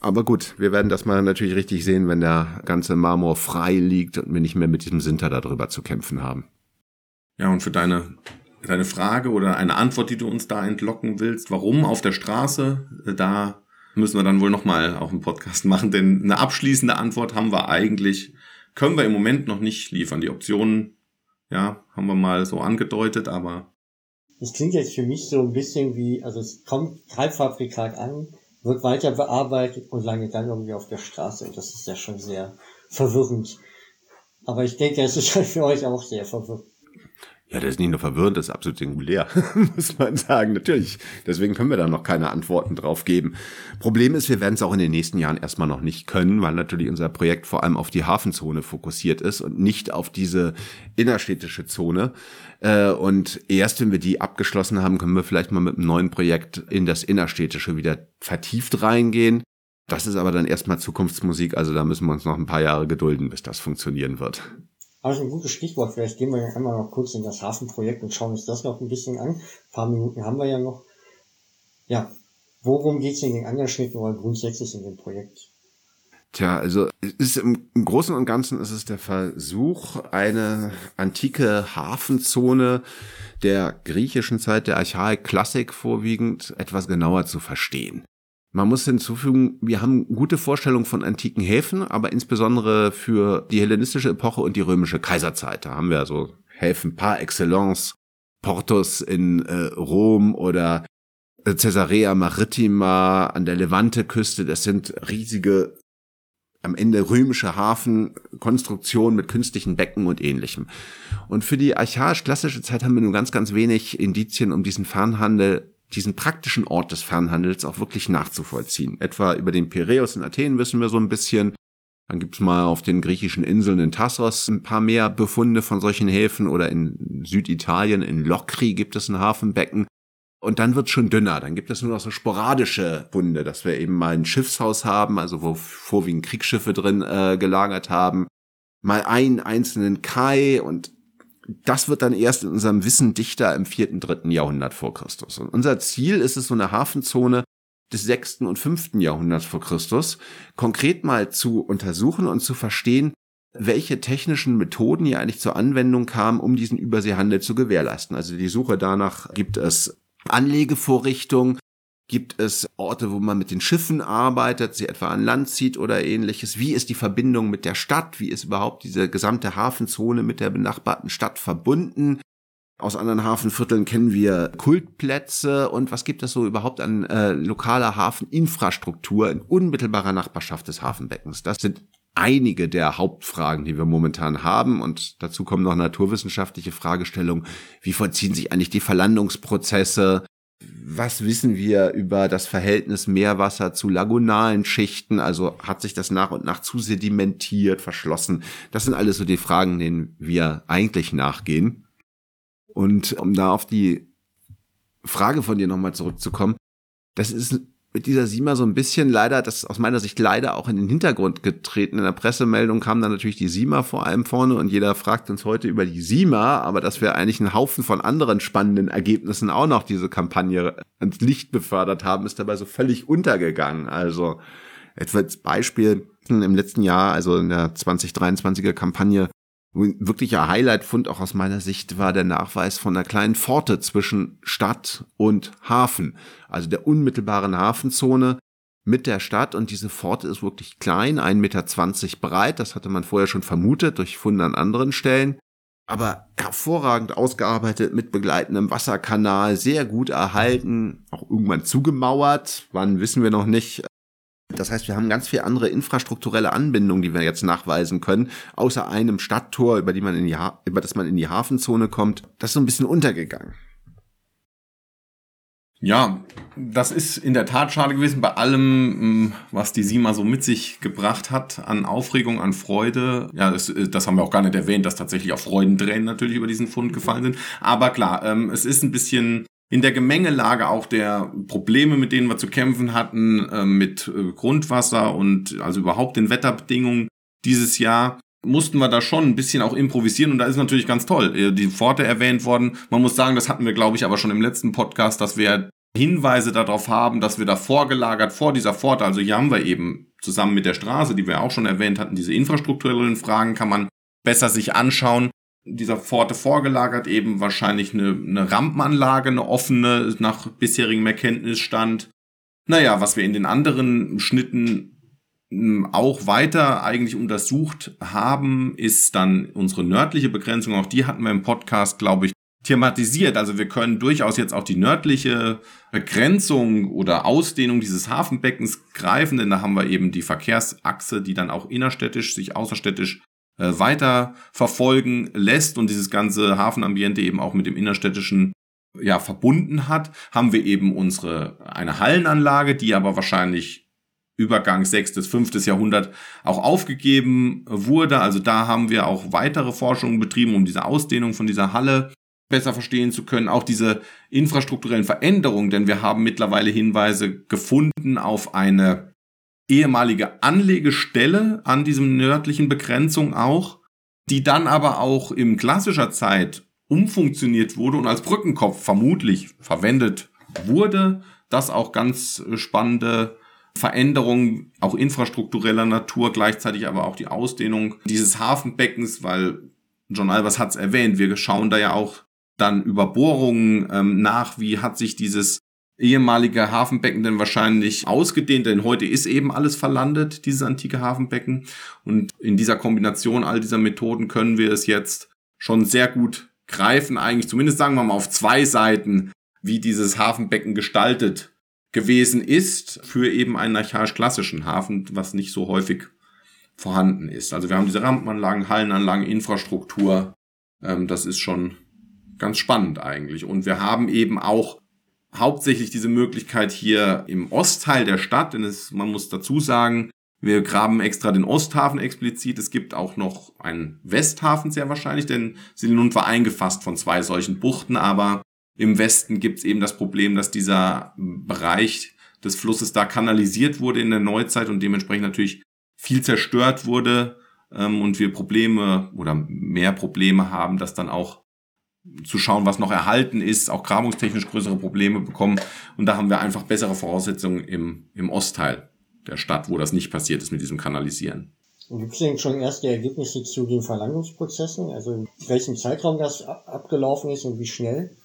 Aber gut, wir werden das mal natürlich richtig sehen, wenn der ganze Marmor frei liegt und wir nicht mehr mit diesem Sinter darüber zu kämpfen haben. Ja, und für deine, deine Frage oder eine Antwort, die du uns da entlocken willst, warum auf der Straße, äh, da müssen wir dann wohl nochmal auf dem Podcast machen, denn eine abschließende Antwort haben wir eigentlich, können wir im Moment noch nicht liefern. Die Optionen ja, haben wir mal so angedeutet, aber. Das klingt jetzt für mich so ein bisschen wie, also es kommt Halbfabrikat an, wird weiter bearbeitet und lange dann irgendwie auf der Straße. Und das ist ja schon sehr verwirrend. Aber ich denke, es ist halt (laughs) für euch auch sehr verwirrend. Ja, das ist nicht nur verwirrend, das ist absolut singulär, (laughs) muss man sagen. Natürlich. Deswegen können wir da noch keine Antworten drauf geben. Problem ist, wir werden es auch in den nächsten Jahren erstmal noch nicht können, weil natürlich unser Projekt vor allem auf die Hafenzone fokussiert ist und nicht auf diese innerstädtische Zone. Äh, und erst wenn wir die abgeschlossen haben, können wir vielleicht mal mit einem neuen Projekt in das innerstädtische wieder vertieft reingehen. Das ist aber dann erstmal Zukunftsmusik, also da müssen wir uns noch ein paar Jahre gedulden, bis das funktionieren wird. Also ein gutes Stichwort. Vielleicht gehen wir einmal noch kurz in das Hafenprojekt und schauen uns das noch ein bisschen an. Ein paar Minuten haben wir ja noch. Ja, worum geht es in den Angelschnitten oder grundsätzlich in dem Projekt? Tja, also ist im, im Großen und Ganzen ist es der Versuch, eine antike Hafenzone der griechischen Zeit, der Archaik Klassik vorwiegend, etwas genauer zu verstehen. Man muss hinzufügen, wir haben gute Vorstellungen von antiken Häfen, aber insbesondere für die hellenistische Epoche und die römische Kaiserzeit. Da haben wir so Häfen par excellence, Portus in äh, Rom oder äh, Caesarea Maritima an der Levante-Küste. Das sind riesige, am Ende römische Hafenkonstruktionen mit künstlichen Becken und ähnlichem. Und für die archaisch-klassische Zeit haben wir nur ganz, ganz wenig Indizien, um diesen Fernhandel diesen praktischen Ort des Fernhandels auch wirklich nachzuvollziehen. Etwa über den Piräus in Athen wissen wir so ein bisschen. Dann gibt's mal auf den griechischen Inseln in Tassos ein paar mehr Befunde von solchen Häfen oder in Süditalien, in Lokri gibt es ein Hafenbecken. Und dann wird's schon dünner. Dann gibt es nur noch so sporadische Funde, dass wir eben mal ein Schiffshaus haben, also wo vorwiegend Kriegsschiffe drin äh, gelagert haben. Mal einen einzelnen Kai und das wird dann erst in unserem Wissen dichter im vierten, dritten Jahrhundert vor Christus. Und unser Ziel ist es, so eine Hafenzone des sechsten und fünften Jahrhunderts vor Christus konkret mal zu untersuchen und zu verstehen, welche technischen Methoden hier eigentlich zur Anwendung kamen, um diesen Überseehandel zu gewährleisten. Also die Suche danach gibt es Anlegevorrichtungen, Gibt es Orte, wo man mit den Schiffen arbeitet, sie etwa an Land zieht oder ähnliches? Wie ist die Verbindung mit der Stadt? Wie ist überhaupt diese gesamte Hafenzone mit der benachbarten Stadt verbunden? Aus anderen Hafenvierteln kennen wir Kultplätze und was gibt es so überhaupt an äh, lokaler Hafeninfrastruktur in unmittelbarer Nachbarschaft des Hafenbeckens? Das sind einige der Hauptfragen, die wir momentan haben. Und dazu kommen noch naturwissenschaftliche Fragestellungen. Wie vollziehen sich eigentlich die Verlandungsprozesse? Was wissen wir über das Verhältnis Meerwasser zu lagunalen Schichten? Also hat sich das nach und nach zu sedimentiert, verschlossen? Das sind alles so die Fragen, denen wir eigentlich nachgehen. Und um da auf die Frage von dir nochmal zurückzukommen, das ist mit dieser SIMA so ein bisschen leider, das aus meiner Sicht leider auch in den Hintergrund getreten. In der Pressemeldung kam dann natürlich die SIMA vor allem vorne und jeder fragt uns heute über die SIMA, aber dass wir eigentlich einen Haufen von anderen spannenden Ergebnissen auch noch diese Kampagne ans Licht befördert haben, ist dabei so völlig untergegangen. Also etwa als Beispiel im letzten Jahr, also in der 2023er Kampagne, wirklicher Highlight-Fund auch aus meiner Sicht war der Nachweis von einer kleinen Pforte zwischen Stadt und Hafen, also der unmittelbaren Hafenzone mit der Stadt. Und diese Pforte ist wirklich klein, 1,20 Meter breit, das hatte man vorher schon vermutet durch Funde an anderen Stellen, aber hervorragend ausgearbeitet mit begleitendem Wasserkanal, sehr gut erhalten, auch irgendwann zugemauert, wann wissen wir noch nicht, das heißt, wir haben ganz viele andere infrastrukturelle Anbindungen, die wir jetzt nachweisen können, außer einem Stadttor, über, die man in die über das man in die Hafenzone kommt. Das ist so ein bisschen untergegangen. Ja, das ist in der Tat schade gewesen bei allem, mm, was die SIMA so mit sich gebracht hat an Aufregung, an Freude. Ja, das, äh, das haben wir auch gar nicht erwähnt, dass tatsächlich auch Freudentränen natürlich über diesen Fund gefallen sind. Aber klar, ähm, es ist ein bisschen in der Gemengelage auch der Probleme, mit denen wir zu kämpfen hatten, äh, mit äh, Grundwasser und also überhaupt den Wetterbedingungen dieses Jahr, mussten wir da schon ein bisschen auch improvisieren und da ist natürlich ganz toll. Äh, die Pforte erwähnt worden. Man muss sagen, das hatten wir, glaube ich, aber schon im letzten Podcast, dass wir Hinweise darauf haben, dass wir da vorgelagert vor dieser Pforte, also hier haben wir eben zusammen mit der Straße, die wir auch schon erwähnt hatten, diese infrastrukturellen Fragen kann man besser sich anschauen dieser Pforte vorgelagert, eben wahrscheinlich eine, eine Rampenanlage, eine offene, nach bisherigem Erkenntnisstand. Naja, was wir in den anderen Schnitten hm, auch weiter eigentlich untersucht haben, ist dann unsere nördliche Begrenzung. Auch die hatten wir im Podcast, glaube ich, thematisiert. Also wir können durchaus jetzt auch die nördliche Begrenzung oder Ausdehnung dieses Hafenbeckens greifen, denn da haben wir eben die Verkehrsachse, die dann auch innerstädtisch sich außerstädtisch äh, weiter verfolgen lässt und dieses ganze Hafenambiente eben auch mit dem innerstädtischen ja verbunden hat, haben wir eben unsere eine Hallenanlage, die aber wahrscheinlich Übergang 6. bis 5. Jahrhundert auch aufgegeben wurde. Also da haben wir auch weitere Forschungen betrieben, um diese Ausdehnung von dieser Halle besser verstehen zu können. Auch diese infrastrukturellen Veränderungen, denn wir haben mittlerweile Hinweise gefunden auf eine ehemalige Anlegestelle an diesem nördlichen Begrenzung auch, die dann aber auch in klassischer Zeit umfunktioniert wurde und als Brückenkopf vermutlich verwendet wurde. Das auch ganz spannende Veränderungen, auch infrastruktureller Natur, gleichzeitig aber auch die Ausdehnung dieses Hafenbeckens, weil John Albers hat es erwähnt, wir schauen da ja auch dann über Bohrungen ähm, nach, wie hat sich dieses ehemalige Hafenbecken denn wahrscheinlich ausgedehnt, denn heute ist eben alles verlandet, dieses antike Hafenbecken. Und in dieser Kombination all dieser Methoden können wir es jetzt schon sehr gut greifen, eigentlich zumindest sagen wir mal auf zwei Seiten, wie dieses Hafenbecken gestaltet gewesen ist für eben einen archaisch-klassischen Hafen, was nicht so häufig vorhanden ist. Also wir haben diese Rampenanlagen, Hallenanlagen, Infrastruktur. Ähm, das ist schon ganz spannend eigentlich. Und wir haben eben auch hauptsächlich diese Möglichkeit hier im Ostteil der Stadt, denn es, man muss dazu sagen, wir graben extra den Osthafen explizit. Es gibt auch noch einen Westhafen sehr wahrscheinlich, denn Silinund war eingefasst von zwei solchen Buchten, aber im Westen gibt es eben das Problem, dass dieser Bereich des Flusses da kanalisiert wurde in der Neuzeit und dementsprechend natürlich viel zerstört wurde ähm, und wir Probleme oder mehr Probleme haben, dass dann auch zu schauen, was noch erhalten ist, auch grabungstechnisch größere Probleme bekommen. Und da haben wir einfach bessere Voraussetzungen im, im Ostteil der Stadt, wo das nicht passiert ist mit diesem Kanalisieren. Gibt es denn schon erste Ergebnisse zu den Verlandungsprozessen? Also in welchem Zeitraum das abgelaufen ist und wie schnell?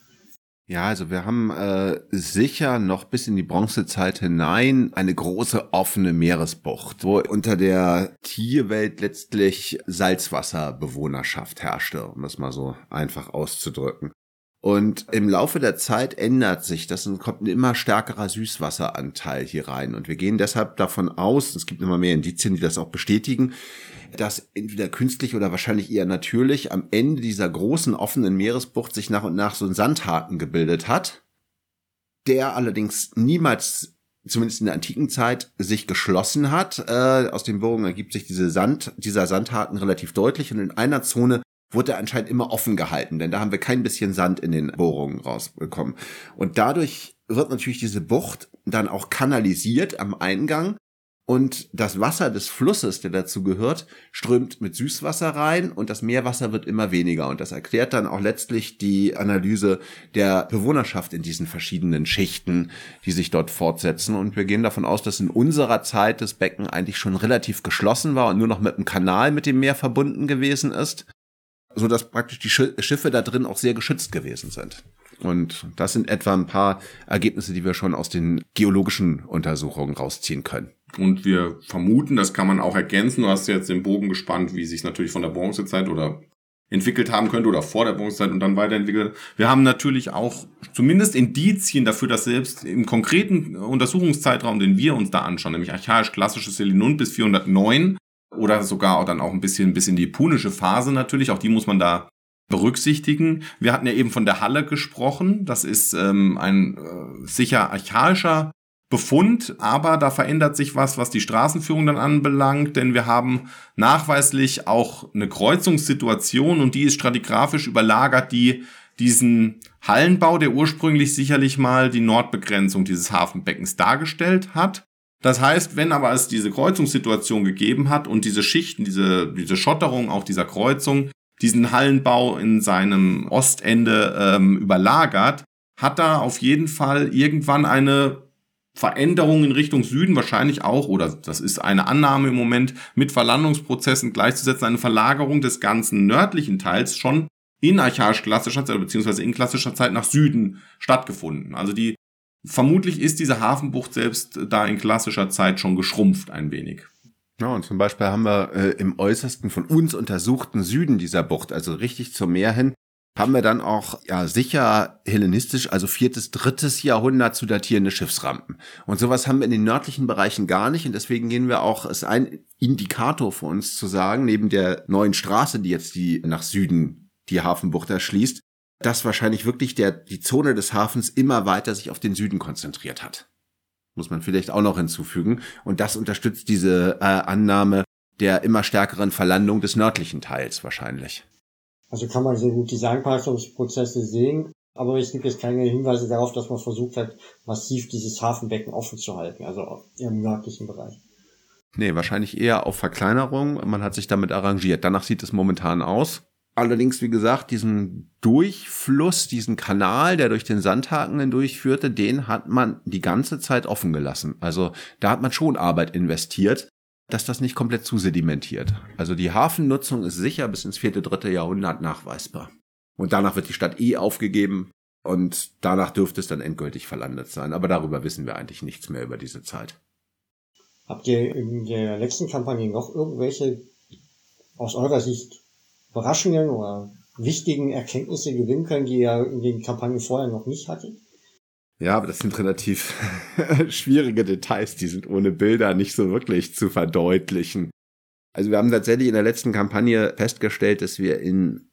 Ja, also wir haben äh, sicher noch bis in die Bronzezeit hinein eine große offene Meeresbucht, wo unter der Tierwelt letztlich Salzwasserbewohnerschaft herrschte, um das mal so einfach auszudrücken. Und im Laufe der Zeit ändert sich das und kommt ein immer stärkerer Süßwasseranteil hier rein. Und wir gehen deshalb davon aus, es gibt immer mehr Indizien, die das auch bestätigen, dass entweder künstlich oder wahrscheinlich eher natürlich am Ende dieser großen offenen Meeresbucht sich nach und nach so ein Sandhaken gebildet hat, der allerdings niemals zumindest in der antiken Zeit sich geschlossen hat. Äh, aus den Bohrungen ergibt sich diese Sand, dieser Sandhaken relativ deutlich und in einer Zone wurde er anscheinend immer offen gehalten, denn da haben wir kein bisschen Sand in den Bohrungen rausbekommen. Und dadurch wird natürlich diese Bucht dann auch kanalisiert am Eingang und das Wasser des Flusses, der dazu gehört, strömt mit Süßwasser rein und das Meerwasser wird immer weniger. Und das erklärt dann auch letztlich die Analyse der Bewohnerschaft in diesen verschiedenen Schichten, die sich dort fortsetzen. Und wir gehen davon aus, dass in unserer Zeit das Becken eigentlich schon relativ geschlossen war und nur noch mit einem Kanal mit dem Meer verbunden gewesen ist so dass praktisch die Schiffe da drin auch sehr geschützt gewesen sind. Und das sind etwa ein paar Ergebnisse, die wir schon aus den geologischen Untersuchungen rausziehen können. Und wir vermuten, das kann man auch ergänzen. Du hast jetzt den Bogen gespannt, wie sich natürlich von der Bronzezeit oder entwickelt haben könnte oder vor der Bronzezeit und dann weiterentwickelt. Wir haben natürlich auch zumindest Indizien dafür, dass selbst im konkreten Untersuchungszeitraum, den wir uns da anschauen, nämlich archaisch-klassisches Selinund bis 409, oder sogar dann auch ein bisschen bis in die punische Phase natürlich. Auch die muss man da berücksichtigen. Wir hatten ja eben von der Halle gesprochen. Das ist ähm, ein äh, sicher archaischer Befund, aber da verändert sich was, was die Straßenführung dann anbelangt, denn wir haben nachweislich auch eine Kreuzungssituation und die ist stratigraphisch überlagert, die diesen Hallenbau, der ursprünglich sicherlich mal die Nordbegrenzung dieses Hafenbeckens dargestellt hat. Das heißt, wenn aber es diese Kreuzungssituation gegeben hat und diese Schichten, diese, diese Schotterung auch dieser Kreuzung, diesen Hallenbau in seinem Ostende ähm, überlagert, hat da auf jeden Fall irgendwann eine Veränderung in Richtung Süden wahrscheinlich auch, oder das ist eine Annahme im Moment, mit Verlandungsprozessen gleichzusetzen, eine Verlagerung des ganzen nördlichen Teils schon in archaisch-klassischer Zeit, beziehungsweise in klassischer Zeit nach Süden stattgefunden. Also die Vermutlich ist diese Hafenbucht selbst da in klassischer Zeit schon geschrumpft ein wenig. Ja, und zum Beispiel haben wir äh, im äußersten von uns untersuchten Süden dieser Bucht, also richtig zum Meer hin, haben wir dann auch ja sicher hellenistisch, also viertes, drittes Jahrhundert zu datierende Schiffsrampen. Und sowas haben wir in den nördlichen Bereichen gar nicht. Und deswegen gehen wir auch, ist ein Indikator für uns zu sagen, neben der neuen Straße, die jetzt die nach Süden die Hafenbucht erschließt, dass wahrscheinlich wirklich der, die Zone des Hafens immer weiter sich auf den Süden konzentriert hat. Muss man vielleicht auch noch hinzufügen. Und das unterstützt diese äh, Annahme der immer stärkeren Verlandung des nördlichen Teils wahrscheinlich. Also kann man sehr gut die Anpassungsprozesse sehen, aber es gibt jetzt keine Hinweise darauf, dass man versucht hat, massiv dieses Hafenbecken offen zu halten, also im nördlichen Bereich. Nee, wahrscheinlich eher auf Verkleinerung. Man hat sich damit arrangiert. Danach sieht es momentan aus. Allerdings, wie gesagt, diesen Durchfluss, diesen Kanal, der durch den Sandhaken hindurchführte, den hat man die ganze Zeit offen gelassen. Also da hat man schon Arbeit investiert, dass das nicht komplett zusedimentiert. Also die Hafennutzung ist sicher bis ins vierte, dritte Jahrhundert nachweisbar. Und danach wird die Stadt eh aufgegeben und danach dürfte es dann endgültig verlandet sein. Aber darüber wissen wir eigentlich nichts mehr über diese Zeit. Habt ihr in der letzten Kampagne noch irgendwelche aus eurer Sicht überraschenden oder wichtigen Erkenntnisse gewinnen können, die ihr in den Kampagnen vorher noch nicht hattet? Ja, aber das sind relativ (laughs) schwierige Details, die sind ohne Bilder nicht so wirklich zu verdeutlichen. Also wir haben tatsächlich in der letzten Kampagne festgestellt, dass wir in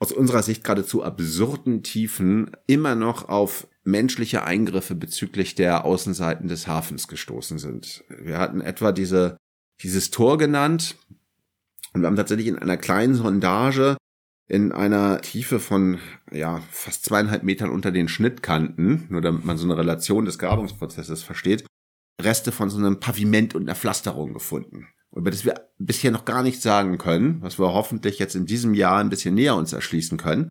aus unserer Sicht geradezu absurden Tiefen immer noch auf menschliche Eingriffe bezüglich der Außenseiten des Hafens gestoßen sind. Wir hatten etwa diese, dieses Tor genannt, und wir haben tatsächlich in einer kleinen Sondage in einer Tiefe von ja fast zweieinhalb Metern unter den Schnittkanten, nur damit man so eine Relation des Grabungsprozesses versteht, Reste von so einem Paviment und einer Pflasterung gefunden. Über das wir bisher noch gar nichts sagen können, was wir hoffentlich jetzt in diesem Jahr ein bisschen näher uns erschließen können.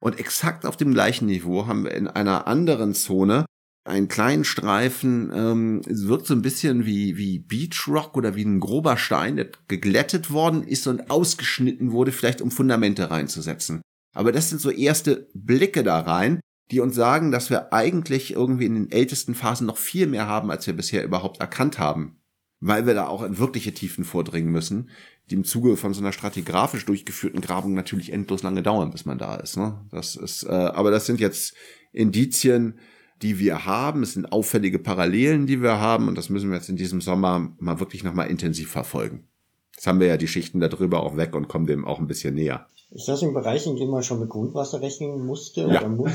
Und exakt auf dem gleichen Niveau haben wir in einer anderen Zone einen kleinen Streifen, ähm, es wirkt so ein bisschen wie, wie Beach Rock oder wie ein grober Stein, der geglättet worden ist und ausgeschnitten wurde, vielleicht um Fundamente reinzusetzen. Aber das sind so erste Blicke da rein, die uns sagen, dass wir eigentlich irgendwie in den ältesten Phasen noch viel mehr haben, als wir bisher überhaupt erkannt haben. weil wir da auch in wirkliche Tiefen vordringen müssen, die im Zuge von so einer stratigraphisch durchgeführten Grabung natürlich endlos lange dauern, bis man da ist. Ne? Das ist, äh, aber das sind jetzt Indizien, die wir haben. Es sind auffällige Parallelen, die wir haben, und das müssen wir jetzt in diesem Sommer mal wirklich nochmal intensiv verfolgen. Jetzt haben wir ja die Schichten darüber auch weg und kommen dem auch ein bisschen näher. Ist das ein Bereich, in dem man schon mit Grundwasser rechnen musste Ja. oder muss?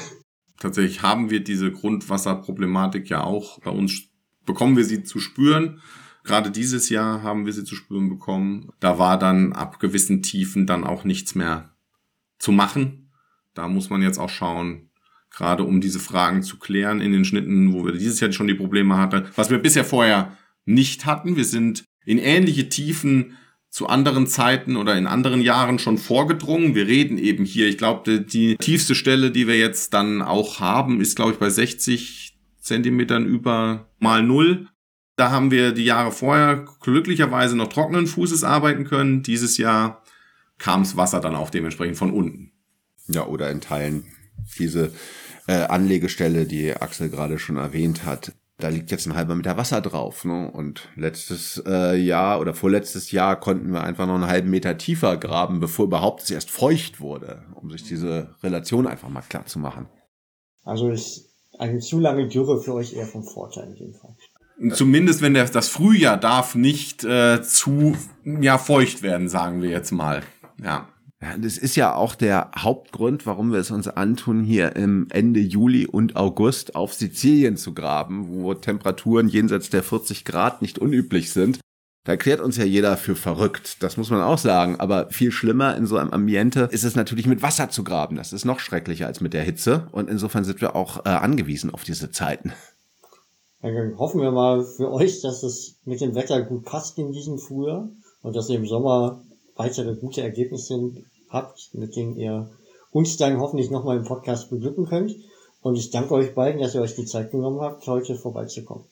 Tatsächlich haben wir diese Grundwasserproblematik ja auch. Bei uns bekommen wir sie zu spüren. Gerade dieses Jahr haben wir sie zu spüren bekommen. Da war dann ab gewissen Tiefen dann auch nichts mehr zu machen. Da muss man jetzt auch schauen, gerade um diese Fragen zu klären in den Schnitten, wo wir dieses Jahr schon die Probleme hatten, was wir bisher vorher nicht hatten. Wir sind in ähnliche Tiefen zu anderen Zeiten oder in anderen Jahren schon vorgedrungen. Wir reden eben hier, ich glaube, die, tiefste Stelle, die wir jetzt dann auch haben, ist, glaube ich, bei 60 Zentimetern über mal null. Da haben wir die Jahre vorher glücklicherweise noch trockenen Fußes arbeiten können. Dieses Jahr kam das Wasser dann auch dementsprechend von unten. Ja, oder in Teilen diese äh, Anlegestelle, die Axel gerade schon erwähnt hat. Da liegt jetzt ein halber Meter Wasser drauf. Ne? Und letztes äh, Jahr oder vorletztes Jahr konnten wir einfach noch einen halben Meter tiefer graben, bevor überhaupt es erst feucht wurde, um sich diese Relation einfach mal klar zu machen. Also ist eine zu lange Dürre für euch eher vom Vorteil in dem Fall. Zumindest wenn der, das Frühjahr darf nicht äh, zu ja, feucht werden, sagen wir jetzt mal. Ja. Ja, das ist ja auch der Hauptgrund, warum wir es uns antun, hier im Ende Juli und August auf Sizilien zu graben, wo Temperaturen jenseits der 40 Grad nicht unüblich sind. Da erklärt uns ja jeder für verrückt, das muss man auch sagen. Aber viel schlimmer in so einem Ambiente ist es natürlich mit Wasser zu graben. Das ist noch schrecklicher als mit der Hitze. Und insofern sind wir auch äh, angewiesen auf diese Zeiten. Dann hoffen wir mal für euch, dass es mit dem Wetter gut passt in diesem Frühjahr und dass ihr im Sommer weitere gute Ergebnisse habt, mit denen ihr uns dann hoffentlich nochmal im Podcast beglücken könnt. Und ich danke euch beiden, dass ihr euch die Zeit genommen habt, heute vorbeizukommen.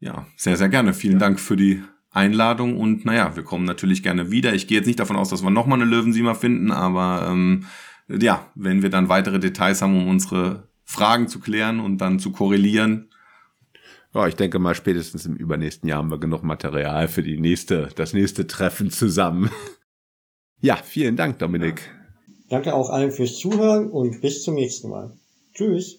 Ja, sehr, sehr gerne. Vielen Dank für die Einladung und naja, wir kommen natürlich gerne wieder. Ich gehe jetzt nicht davon aus, dass wir nochmal eine Löwensiemer finden, aber ähm, ja, wenn wir dann weitere Details haben, um unsere Fragen zu klären und dann zu korrelieren. Ja, ich denke mal, spätestens im übernächsten Jahr haben wir genug Material für die nächste, das nächste Treffen zusammen. Ja, vielen Dank, Dominik. Danke auch allen fürs Zuhören und bis zum nächsten Mal. Tschüss.